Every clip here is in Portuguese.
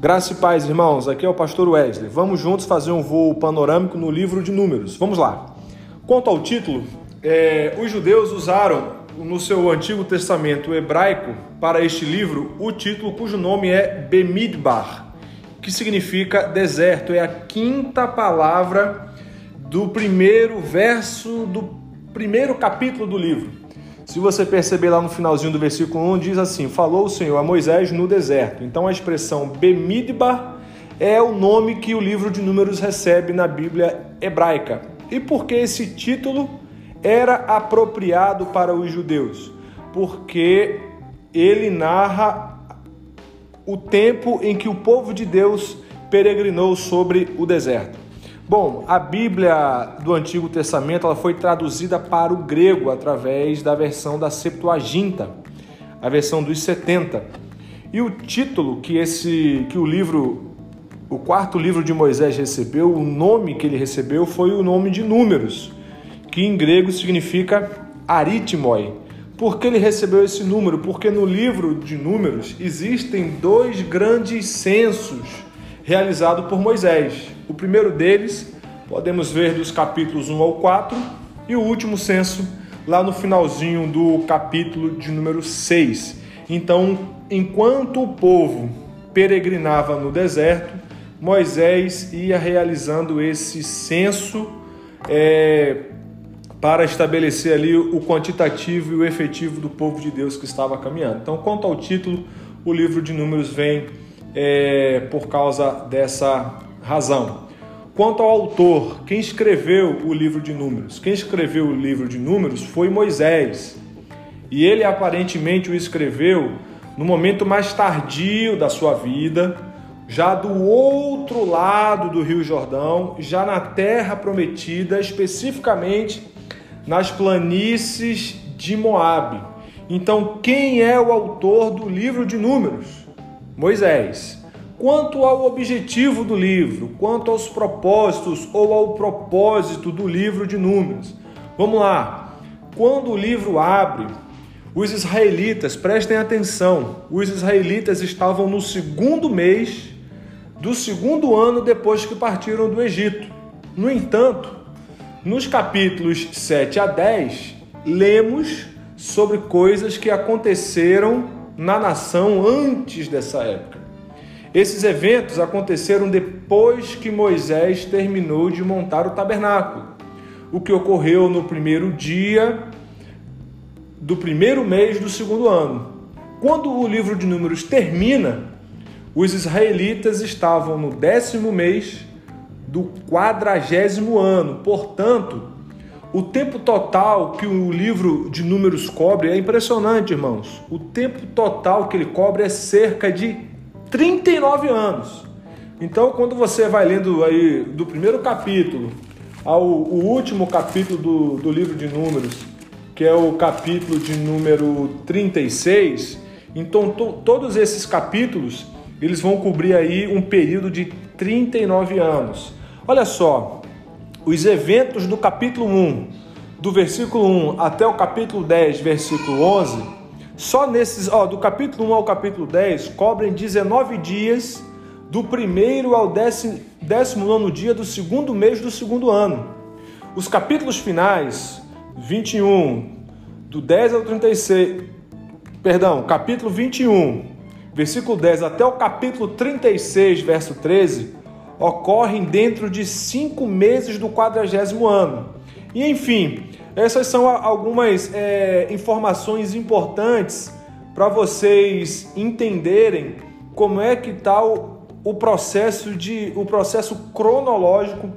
Graça e paz, irmãos. Aqui é o pastor Wesley. Vamos juntos fazer um voo panorâmico no livro de Números. Vamos lá. Quanto ao título, é, os judeus usaram no seu Antigo Testamento hebraico para este livro o título cujo nome é Bemidbar, que significa deserto. É a quinta palavra do primeiro verso do primeiro capítulo do livro. Se você perceber lá no finalzinho do versículo 1, diz assim: Falou o Senhor a Moisés no deserto. Então a expressão Bemidbar é o nome que o livro de Números recebe na Bíblia hebraica. E por que esse título era apropriado para os judeus? Porque ele narra o tempo em que o povo de Deus peregrinou sobre o deserto. Bom, a Bíblia do Antigo Testamento ela foi traduzida para o grego através da versão da Septuaginta, a versão dos 70. E o título que esse que o livro o quarto livro de Moisés recebeu, o nome que ele recebeu foi o nome de Números, que em grego significa aritmoi. Por que ele recebeu esse número? Porque no livro de Números existem dois grandes censos realizados por Moisés. O primeiro deles podemos ver dos capítulos 1 ao 4 e o último censo lá no finalzinho do capítulo de número 6. Então, enquanto o povo peregrinava no deserto, Moisés ia realizando esse censo é, para estabelecer ali o quantitativo e o efetivo do povo de Deus que estava caminhando. Então, quanto ao título, o livro de Números vem é, por causa dessa razão. Quanto ao autor, quem escreveu o livro de Números? Quem escreveu o livro de Números foi Moisés. E ele aparentemente o escreveu no momento mais tardio da sua vida, já do outro lado do Rio Jordão, já na terra prometida, especificamente nas planícies de Moabe. Então, quem é o autor do livro de Números? Moisés. Quanto ao objetivo do livro, quanto aos propósitos ou ao propósito do livro de Números. Vamos lá. Quando o livro abre, os israelitas, prestem atenção, os israelitas estavam no segundo mês do segundo ano depois que partiram do Egito. No entanto, nos capítulos 7 a 10, lemos sobre coisas que aconteceram na nação antes dessa época. Esses eventos aconteceram depois que Moisés terminou de montar o tabernáculo, o que ocorreu no primeiro dia do primeiro mês do segundo ano. Quando o livro de Números termina, os israelitas estavam no décimo mês do quadragésimo ano, portanto, o tempo total que o livro de números cobre é impressionante, irmãos. O tempo total que ele cobre é cerca de 39 anos. Então, quando você vai lendo aí do primeiro capítulo ao último capítulo do, do livro de números, que é o capítulo de número 36, então to, todos esses capítulos eles vão cobrir aí um período de 39 anos. Olha só, os eventos do capítulo 1, do versículo 1 até o capítulo 10, versículo 11, só nesses, ó, do capítulo 1 ao capítulo 10, cobrem 19 dias do primeiro ao décimo, décimo nono dia do segundo mês do segundo ano. Os capítulos finais, 21, do 10 ao 36, perdão, capítulo 21, versículo 10 até o capítulo 36, verso 13, ocorrem dentro de cinco meses do quadragésimo ano. E enfim, essas são algumas é, informações importantes para vocês entenderem como é que está o, o, processo de o processo cronológico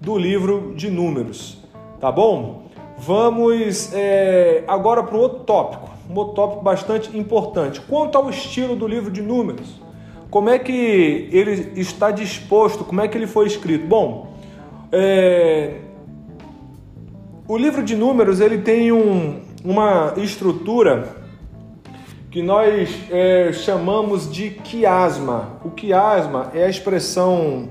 do livro de Números, tá bom? Vamos é, agora para um outro tópico, um outro tópico bastante importante. Quanto ao estilo do livro de Números, como é que ele está disposto? Como é que ele foi escrito? Bom, é... o livro de Números ele tem um, uma estrutura que nós é, chamamos de quiasma. O quiasma é a expressão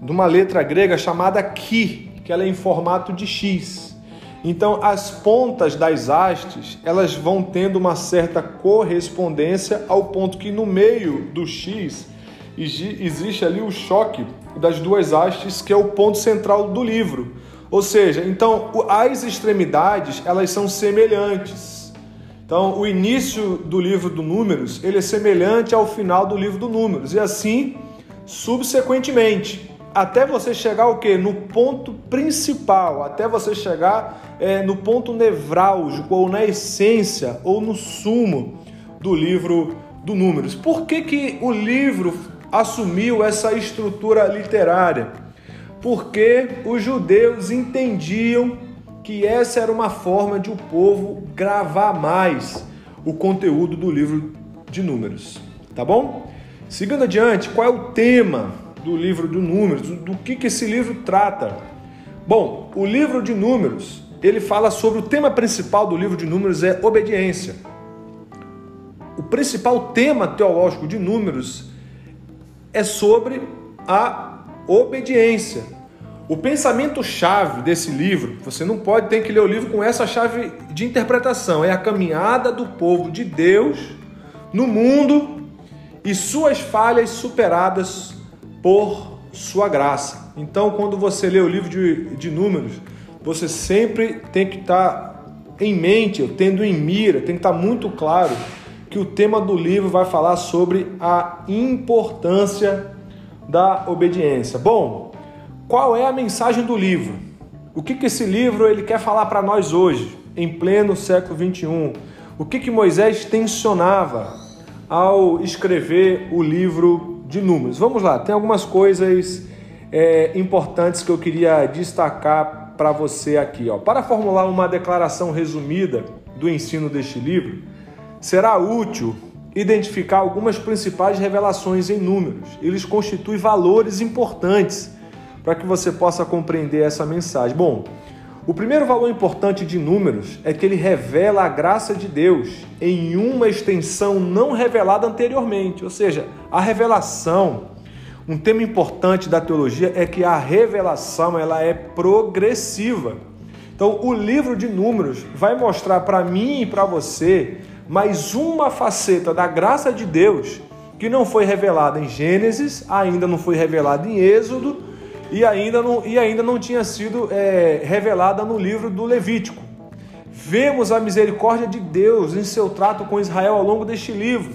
de uma letra grega chamada ki, que ela é em formato de X. Então, as pontas das hastes, elas vão tendo uma certa correspondência ao ponto que no meio do X existe ali o choque das duas hastes, que é o ponto central do livro. Ou seja, então as extremidades elas são semelhantes. Então, o início do livro do Números ele é semelhante ao final do livro do Números e assim subsequentemente até você chegar o que no ponto principal, até você chegar é, no ponto nevrálgico ou na essência ou no sumo do livro do Números. Por que, que o livro assumiu essa estrutura literária? Porque os judeus entendiam que essa era uma forma de o povo gravar mais o conteúdo do livro de Números. Tá bom? Seguindo adiante, qual é o tema do livro de Números? Do que, que esse livro trata? Bom, o livro de Números ele fala sobre o tema principal do livro de Números é obediência. O principal tema teológico de Números é sobre a obediência. O pensamento-chave desse livro, você não pode ter que ler o livro com essa chave de interpretação, é a caminhada do povo de Deus no mundo e suas falhas superadas por sua graça. Então, quando você lê o livro de, de Números, você sempre tem que estar em mente, tendo em mira, tem que estar muito claro que o tema do livro vai falar sobre a importância da obediência. Bom, qual é a mensagem do livro? O que, que esse livro ele quer falar para nós hoje, em pleno século 21? O que, que Moisés tensionava ao escrever o livro de Números? Vamos lá, tem algumas coisas é, importantes que eu queria destacar para você aqui. Ó. Para formular uma declaração resumida do ensino deste livro, será útil identificar algumas principais revelações em números. Eles constituem valores importantes para que você possa compreender essa mensagem. Bom, o primeiro valor importante de números é que ele revela a graça de Deus em uma extensão não revelada anteriormente, ou seja, a revelação. Um tema importante da teologia é que a revelação ela é progressiva. Então, o livro de Números vai mostrar para mim e para você mais uma faceta da graça de Deus que não foi revelada em Gênesis, ainda não foi revelada em Êxodo e ainda não, e ainda não tinha sido é, revelada no livro do Levítico. Vemos a misericórdia de Deus em seu trato com Israel ao longo deste livro.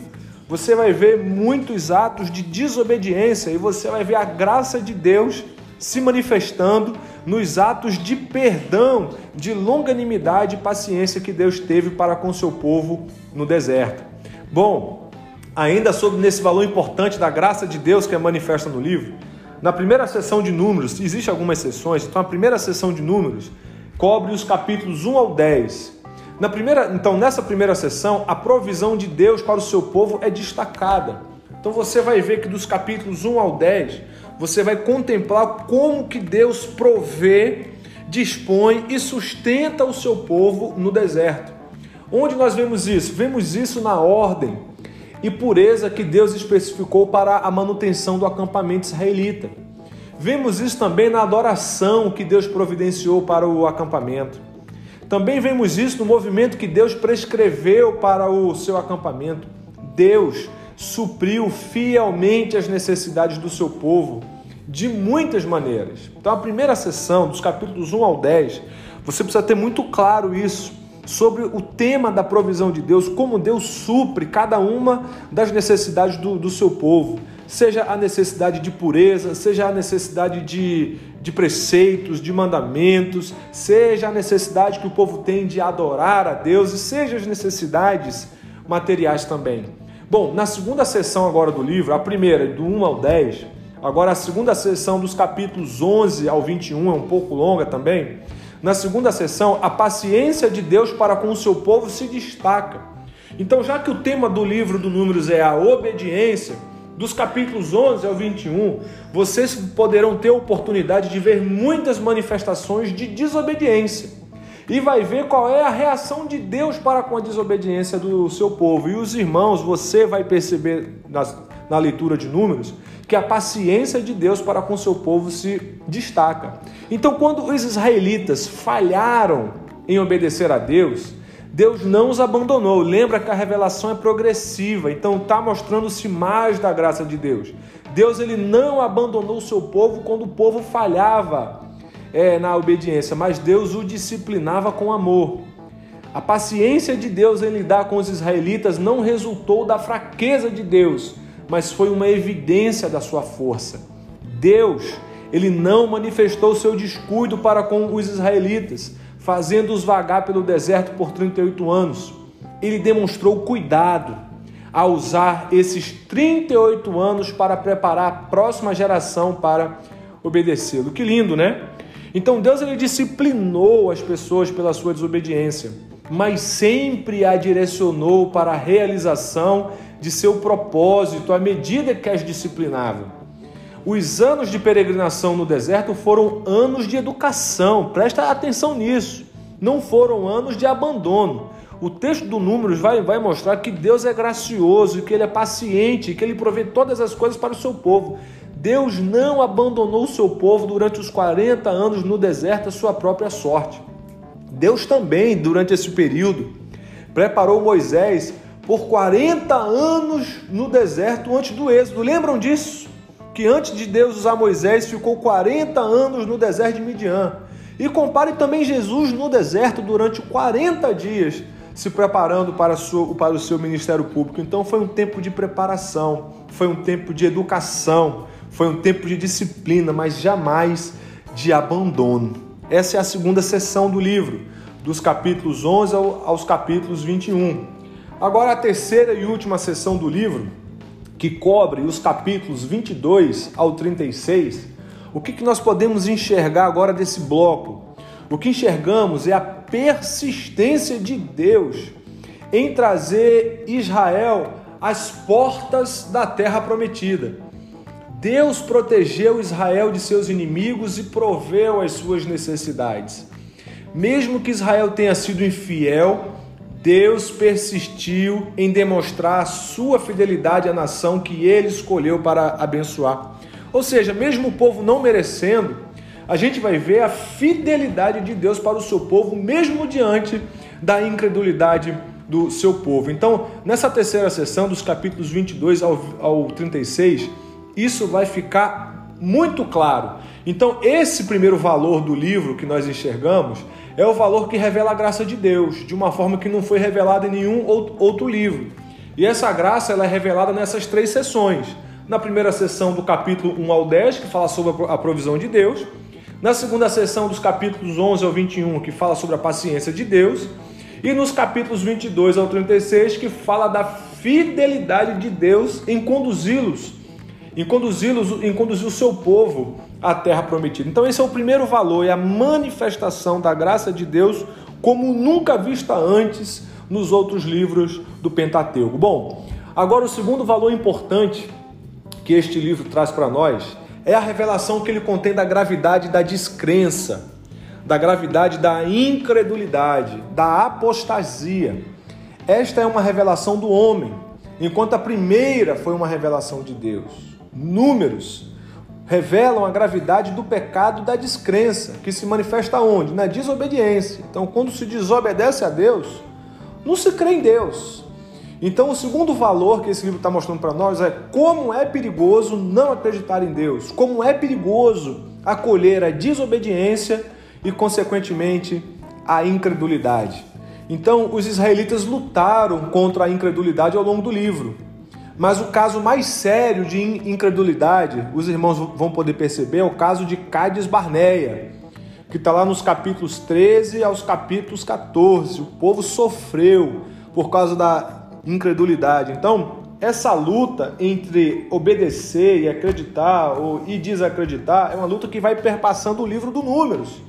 Você vai ver muitos atos de desobediência e você vai ver a graça de Deus se manifestando nos atos de perdão, de longanimidade e paciência que Deus teve para com seu povo no deserto. Bom, ainda sobre nesse valor importante da graça de Deus que é manifesta no livro, na primeira sessão de números, existem algumas sessões, então a primeira sessão de números cobre os capítulos 1 ao 10. Na primeira, então nessa primeira sessão, a provisão de Deus para o seu povo é destacada. Então você vai ver que dos capítulos 1 ao 10, você vai contemplar como que Deus provê, dispõe e sustenta o seu povo no deserto. Onde nós vemos isso? Vemos isso na ordem e pureza que Deus especificou para a manutenção do acampamento israelita. Vemos isso também na adoração que Deus providenciou para o acampamento. Também vemos isso no movimento que Deus prescreveu para o seu acampamento. Deus supriu fielmente as necessidades do seu povo de muitas maneiras. Então, a primeira sessão, dos capítulos 1 ao 10, você precisa ter muito claro isso, sobre o tema da provisão de Deus, como Deus supre cada uma das necessidades do, do seu povo, seja a necessidade de pureza, seja a necessidade de, de preceitos, de mandamentos, seja a necessidade que o povo tem de adorar a Deus, e seja as necessidades materiais também. Bom, na segunda sessão agora do livro, a primeira, do 1 ao 10, agora a segunda sessão dos capítulos 11 ao 21 é um pouco longa também. Na segunda sessão, a paciência de Deus para com o seu povo se destaca. Então, já que o tema do livro do Números é a obediência, dos capítulos 11 ao 21, vocês poderão ter a oportunidade de ver muitas manifestações de desobediência e vai ver qual é a reação de Deus para com a desobediência do seu povo. E os irmãos, você vai perceber nas, na leitura de Números que a paciência de Deus para com seu povo se destaca. Então, quando os israelitas falharam em obedecer a Deus, Deus não os abandonou. Lembra que a revelação é progressiva, então está mostrando-se mais da graça de Deus. Deus ele não abandonou o seu povo quando o povo falhava é, na obediência, mas Deus o disciplinava com amor. A paciência de Deus em lidar com os israelitas não resultou da fraqueza de Deus, mas foi uma evidência da sua força. Deus, ele não manifestou seu descuido para com os israelitas, fazendo-os vagar pelo deserto por 38 anos. Ele demonstrou cuidado a usar esses 38 anos para preparar a próxima geração para obedecê-lo. Que lindo, né? Então Deus ele disciplinou as pessoas pela sua desobediência, mas sempre a direcionou para a realização de seu propósito à medida que as disciplinava. Os anos de peregrinação no deserto foram anos de educação, presta atenção nisso. Não foram anos de abandono. O texto do Números vai, vai mostrar que Deus é gracioso, que Ele é paciente, que Ele provê todas as coisas para o seu povo. Deus não abandonou o seu povo durante os 40 anos no deserto à sua própria sorte. Deus também, durante esse período, preparou Moisés por 40 anos no deserto antes do êxodo. Lembram disso? que antes de Deus usar Moisés ficou 40 anos no deserto de Midian. E compare também Jesus no deserto durante 40 dias, se preparando para, para o seu ministério público. Então foi um tempo de preparação, foi um tempo de educação, foi um tempo de disciplina, mas jamais de abandono. Essa é a segunda sessão do livro, dos capítulos 11 aos capítulos 21. Agora a terceira e última sessão do livro que cobre os capítulos 22 ao 36, o que, que nós podemos enxergar agora desse bloco? O que enxergamos é a persistência de Deus em trazer Israel às portas da terra prometida. Deus protegeu Israel de seus inimigos e proveu as suas necessidades. Mesmo que Israel tenha sido infiel, Deus persistiu em demonstrar a sua fidelidade à nação que ele escolheu para abençoar. Ou seja, mesmo o povo não merecendo, a gente vai ver a fidelidade de Deus para o seu povo, mesmo diante da incredulidade do seu povo. Então, nessa terceira sessão, dos capítulos 22 ao, ao 36, isso vai ficar muito claro. Então, esse primeiro valor do livro que nós enxergamos é o valor que revela a graça de Deus, de uma forma que não foi revelada em nenhum outro livro. E essa graça ela é revelada nessas três sessões. Na primeira sessão do capítulo 1 ao 10, que fala sobre a provisão de Deus. Na segunda sessão dos capítulos 11 ao 21, que fala sobre a paciência de Deus. E nos capítulos 22 ao 36, que fala da fidelidade de Deus em conduzi-los, em conduzi-los, em conduzir o seu povo a terra prometida. Então, esse é o primeiro valor, é a manifestação da graça de Deus como nunca vista antes nos outros livros do Pentateuco. Bom, agora o segundo valor importante que este livro traz para nós é a revelação que ele contém da gravidade da descrença, da gravidade da incredulidade, da apostasia. Esta é uma revelação do homem, enquanto a primeira foi uma revelação de Deus. Números revelam a gravidade do pecado da descrença, que se manifesta onde? Na desobediência. Então, quando se desobedece a Deus, não se crê em Deus. Então, o segundo valor que esse livro está mostrando para nós é como é perigoso não acreditar em Deus, como é perigoso acolher a desobediência e, consequentemente, a incredulidade. Então, os israelitas lutaram contra a incredulidade ao longo do livro. Mas o caso mais sério de incredulidade, os irmãos vão poder perceber, é o caso de Cades Barneia, que está lá nos capítulos 13 aos capítulos 14. O povo sofreu por causa da incredulidade. Então, essa luta entre obedecer e acreditar ou, e desacreditar é uma luta que vai perpassando o livro do Números.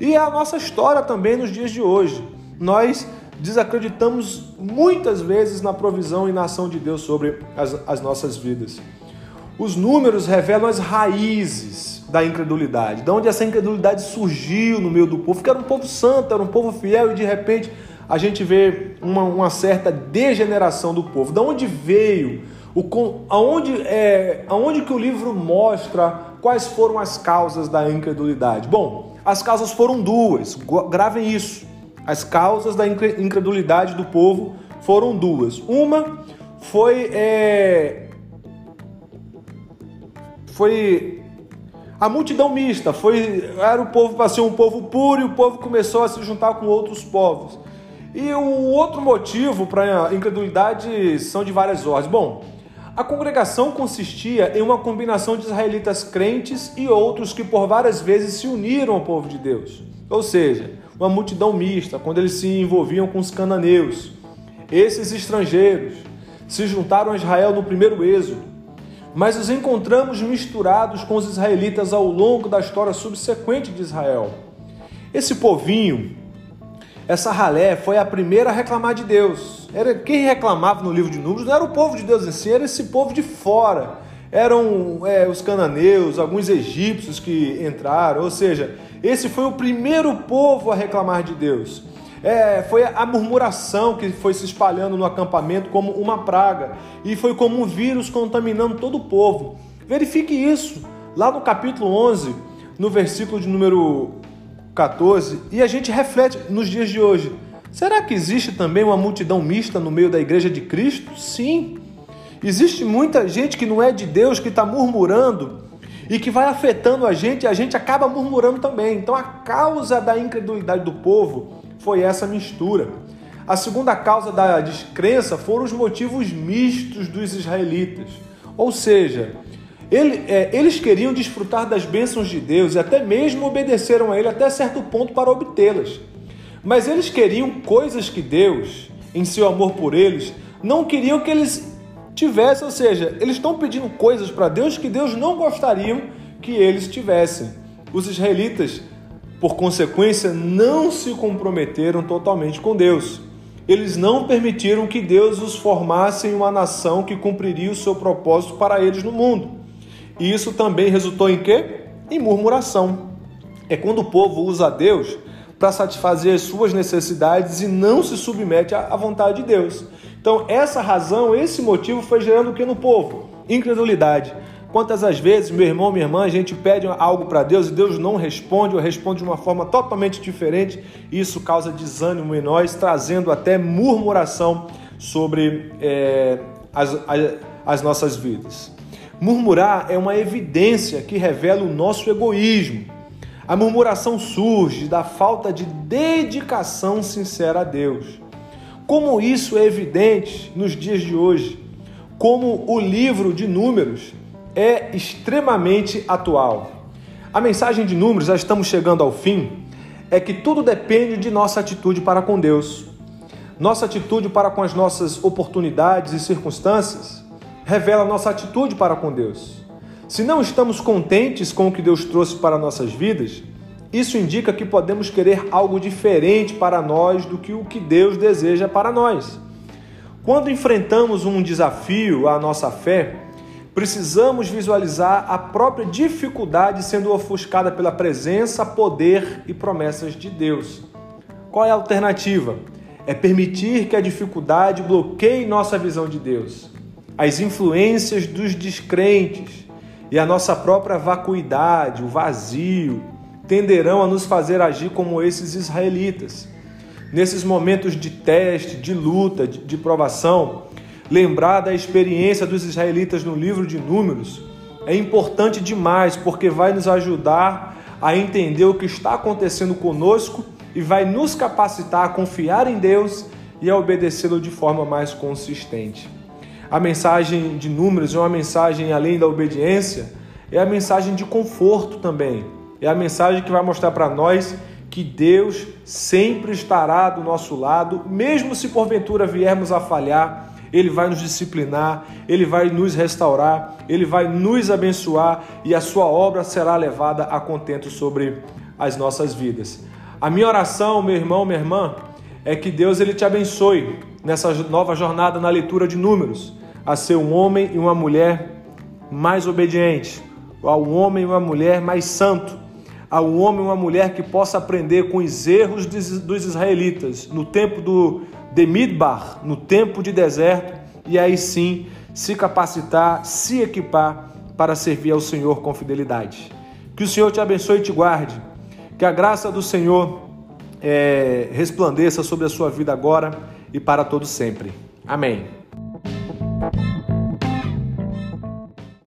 E é a nossa história também nos dias de hoje. Nós desacreditamos muitas vezes na provisão e na ação de Deus sobre as, as nossas vidas. Os números revelam as raízes da incredulidade, de onde essa incredulidade surgiu no meio do povo, que era um povo santo, era um povo fiel, e de repente a gente vê uma, uma certa degeneração do povo. De onde veio? O, aonde, é, aonde que o livro mostra quais foram as causas da incredulidade? Bom, as causas foram duas, gravem isso. As causas da incredulidade do povo foram duas. Uma foi é, foi a multidão mista, foi era o povo para ser um povo puro e o povo começou a se juntar com outros povos. E o outro motivo para a incredulidade são de várias ordens. Bom, a congregação consistia em uma combinação de israelitas crentes e outros que por várias vezes se uniram ao povo de Deus. Ou seja, uma multidão mista, quando eles se envolviam com os cananeus. Esses estrangeiros se juntaram a Israel no primeiro êxodo, mas os encontramos misturados com os israelitas ao longo da história subsequente de Israel. Esse povinho, essa ralé, foi a primeira a reclamar de Deus. Era quem reclamava no livro de Números não era o povo de Deus em si, era esse povo de fora. Eram é, os cananeus, alguns egípcios que entraram, ou seja, esse foi o primeiro povo a reclamar de Deus. É, foi a murmuração que foi se espalhando no acampamento como uma praga e foi como um vírus contaminando todo o povo. Verifique isso lá no capítulo 11, no versículo de número 14, e a gente reflete nos dias de hoje. Será que existe também uma multidão mista no meio da igreja de Cristo? Sim. Existe muita gente que não é de Deus que está murmurando e que vai afetando a gente e a gente acaba murmurando também. Então a causa da incredulidade do povo foi essa mistura. A segunda causa da descrença foram os motivos mistos dos israelitas. Ou seja, ele, é, eles queriam desfrutar das bênçãos de Deus e até mesmo obedeceram a Ele até certo ponto para obtê-las. Mas eles queriam coisas que Deus, em seu amor por eles, não queriam que eles tivessem. Ou seja, eles estão pedindo coisas para Deus que Deus não gostariam que eles tivessem. Os israelitas por consequência, não se comprometeram totalmente com Deus. Eles não permitiram que Deus os formasse em uma nação que cumpriria o seu propósito para eles no mundo. E isso também resultou em quê? Em murmuração. É quando o povo usa Deus para satisfazer as suas necessidades e não se submete à vontade de Deus. Então, essa razão, esse motivo foi gerando o que no povo? Incredulidade. Quantas as vezes, meu irmão, minha irmã, a gente pede algo para Deus e Deus não responde ou responde de uma forma totalmente diferente, isso causa desânimo em nós, trazendo até murmuração sobre é, as, as, as nossas vidas. Murmurar é uma evidência que revela o nosso egoísmo. A murmuração surge da falta de dedicação sincera a Deus. Como isso é evidente nos dias de hoje, como o livro de Números é extremamente atual. A mensagem de números, já estamos chegando ao fim, é que tudo depende de nossa atitude para com Deus. Nossa atitude para com as nossas oportunidades e circunstâncias revela nossa atitude para com Deus. Se não estamos contentes com o que Deus trouxe para nossas vidas, isso indica que podemos querer algo diferente para nós do que o que Deus deseja para nós. Quando enfrentamos um desafio à nossa fé, Precisamos visualizar a própria dificuldade sendo ofuscada pela presença, poder e promessas de Deus. Qual é a alternativa? É permitir que a dificuldade bloqueie nossa visão de Deus. As influências dos descrentes e a nossa própria vacuidade, o vazio, tenderão a nos fazer agir como esses israelitas. Nesses momentos de teste, de luta, de, de provação, Lembrar da experiência dos israelitas no livro de Números é importante demais porque vai nos ajudar a entender o que está acontecendo conosco e vai nos capacitar a confiar em Deus e a obedecê-lo de forma mais consistente. A mensagem de Números é uma mensagem além da obediência, é a mensagem de conforto também. É a mensagem que vai mostrar para nós que Deus sempre estará do nosso lado, mesmo se porventura viermos a falhar, ele vai nos disciplinar, Ele vai nos restaurar, Ele vai nos abençoar e a Sua obra será levada a contento sobre as nossas vidas. A minha oração, meu irmão, minha irmã, é que Deus ele te abençoe nessa nova jornada na leitura de números, a ser um homem e uma mulher mais obediente, a um homem e uma mulher mais santo, a um homem e uma mulher que possa aprender com os erros dos israelitas no tempo do de Midbar, no tempo de deserto, e aí sim se capacitar, se equipar para servir ao Senhor com fidelidade. Que o Senhor te abençoe e te guarde. Que a graça do Senhor é, resplandeça sobre a sua vida agora e para todo sempre. Amém.